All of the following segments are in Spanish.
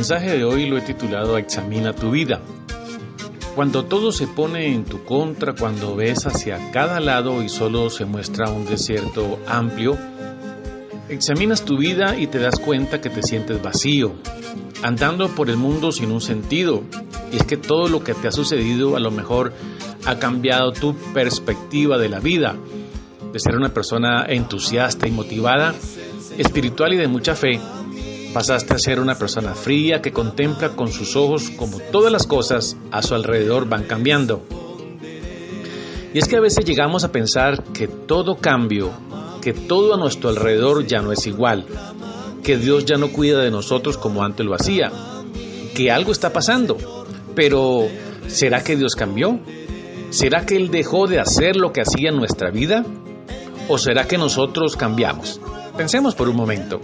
Mensaje de hoy lo he titulado Examina tu vida. Cuando todo se pone en tu contra, cuando ves hacia cada lado y solo se muestra un desierto amplio, examinas tu vida y te das cuenta que te sientes vacío, andando por el mundo sin un sentido. Y es que todo lo que te ha sucedido a lo mejor ha cambiado tu perspectiva de la vida, de ser una persona entusiasta y motivada, espiritual y de mucha fe, Pasaste a ser una persona fría que contempla con sus ojos como todas las cosas a su alrededor van cambiando. Y es que a veces llegamos a pensar que todo cambio, que todo a nuestro alrededor ya no es igual, que Dios ya no cuida de nosotros como antes lo hacía, que algo está pasando. Pero, ¿será que Dios cambió? ¿Será que Él dejó de hacer lo que hacía en nuestra vida? ¿O será que nosotros cambiamos? Pensemos por un momento.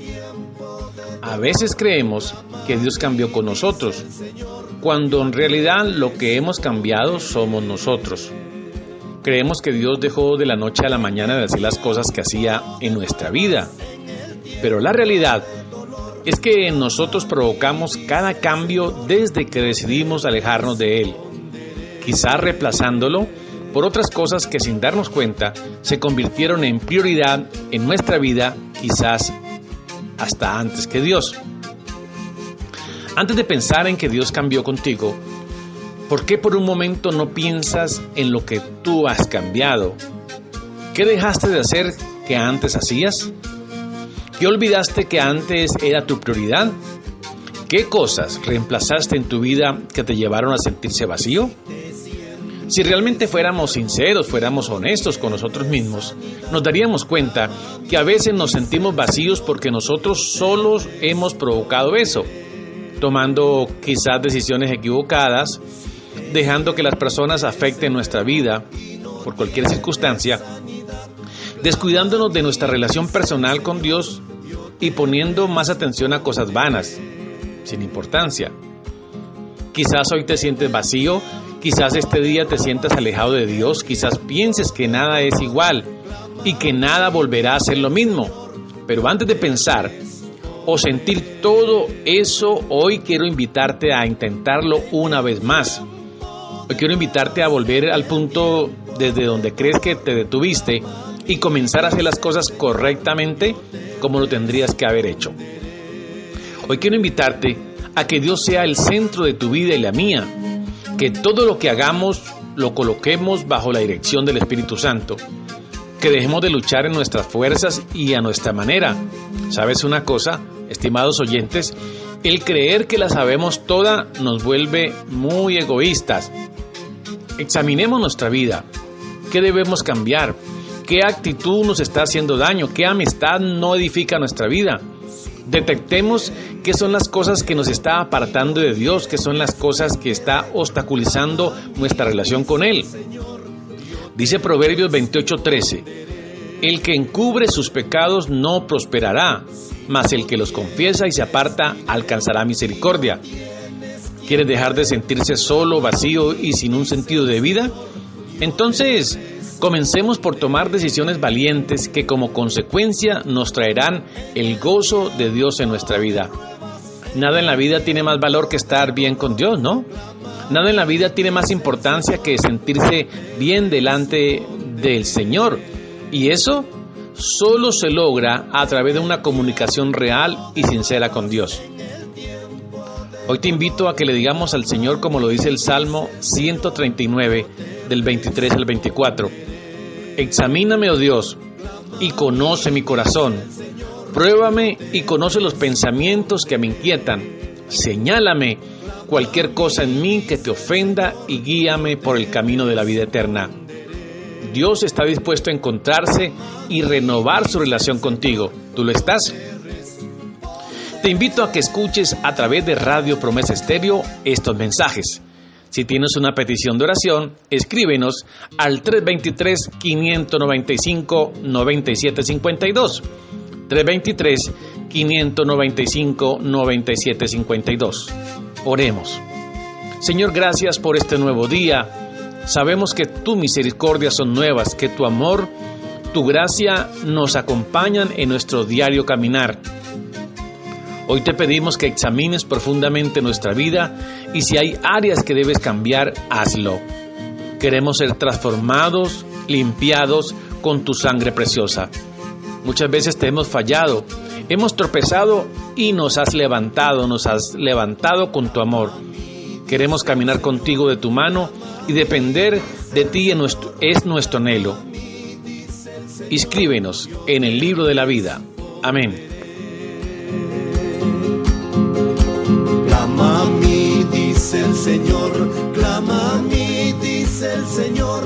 A veces creemos que Dios cambió con nosotros, cuando en realidad lo que hemos cambiado somos nosotros. Creemos que Dios dejó de la noche a la mañana de hacer las cosas que hacía en nuestra vida. Pero la realidad es que nosotros provocamos cada cambio desde que decidimos alejarnos de Él, quizás reemplazándolo por otras cosas que sin darnos cuenta se convirtieron en prioridad en nuestra vida, quizás hasta antes que Dios. Antes de pensar en que Dios cambió contigo, ¿por qué por un momento no piensas en lo que tú has cambiado? ¿Qué dejaste de hacer que antes hacías? ¿Qué olvidaste que antes era tu prioridad? ¿Qué cosas reemplazaste en tu vida que te llevaron a sentirse vacío? Si realmente fuéramos sinceros, fuéramos honestos con nosotros mismos, nos daríamos cuenta que a veces nos sentimos vacíos porque nosotros solos hemos provocado eso, tomando quizás decisiones equivocadas, dejando que las personas afecten nuestra vida por cualquier circunstancia, descuidándonos de nuestra relación personal con Dios y poniendo más atención a cosas vanas, sin importancia. Quizás hoy te sientes vacío Quizás este día te sientas alejado de Dios, quizás pienses que nada es igual y que nada volverá a ser lo mismo. Pero antes de pensar o sentir todo eso, hoy quiero invitarte a intentarlo una vez más. Hoy quiero invitarte a volver al punto desde donde crees que te detuviste y comenzar a hacer las cosas correctamente como lo tendrías que haber hecho. Hoy quiero invitarte a que Dios sea el centro de tu vida y la mía, que todo lo que hagamos lo coloquemos bajo la dirección del Espíritu Santo, que dejemos de luchar en nuestras fuerzas y a nuestra manera. ¿Sabes una cosa, estimados oyentes? El creer que la sabemos toda nos vuelve muy egoístas. Examinemos nuestra vida. ¿Qué debemos cambiar? ¿Qué actitud nos está haciendo daño? ¿Qué amistad no edifica nuestra vida? Detectemos qué son las cosas que nos está apartando de Dios, qué son las cosas que está obstaculizando nuestra relación con Él. Dice Proverbios 28:13, el que encubre sus pecados no prosperará, mas el que los confiesa y se aparta alcanzará misericordia. ¿Quieres dejar de sentirse solo, vacío y sin un sentido de vida? Entonces, Comencemos por tomar decisiones valientes que como consecuencia nos traerán el gozo de Dios en nuestra vida. Nada en la vida tiene más valor que estar bien con Dios, ¿no? Nada en la vida tiene más importancia que sentirse bien delante del Señor. Y eso solo se logra a través de una comunicación real y sincera con Dios. Hoy te invito a que le digamos al Señor como lo dice el Salmo 139 del 23 al 24. Examíname, oh Dios, y conoce mi corazón. Pruébame y conoce los pensamientos que me inquietan. Señálame cualquier cosa en mí que te ofenda y guíame por el camino de la vida eterna. Dios está dispuesto a encontrarse y renovar su relación contigo. ¿Tú lo estás? Te invito a que escuches a través de Radio Promesa Estéreo estos mensajes. Si tienes una petición de oración, escríbenos al 323-595-9752. 323-595-9752. Oremos. Señor, gracias por este nuevo día. Sabemos que tu misericordia son nuevas, que tu amor, tu gracia nos acompañan en nuestro diario caminar. Hoy te pedimos que examines profundamente nuestra vida y si hay áreas que debes cambiar, hazlo. Queremos ser transformados, limpiados con tu sangre preciosa. Muchas veces te hemos fallado, hemos tropezado y nos has levantado, nos has levantado con tu amor. Queremos caminar contigo de tu mano y depender de ti es nuestro anhelo. Inscríbenos en el libro de la vida. Amén. Clama a mí, dice el Señor, clama a mí, dice el Señor,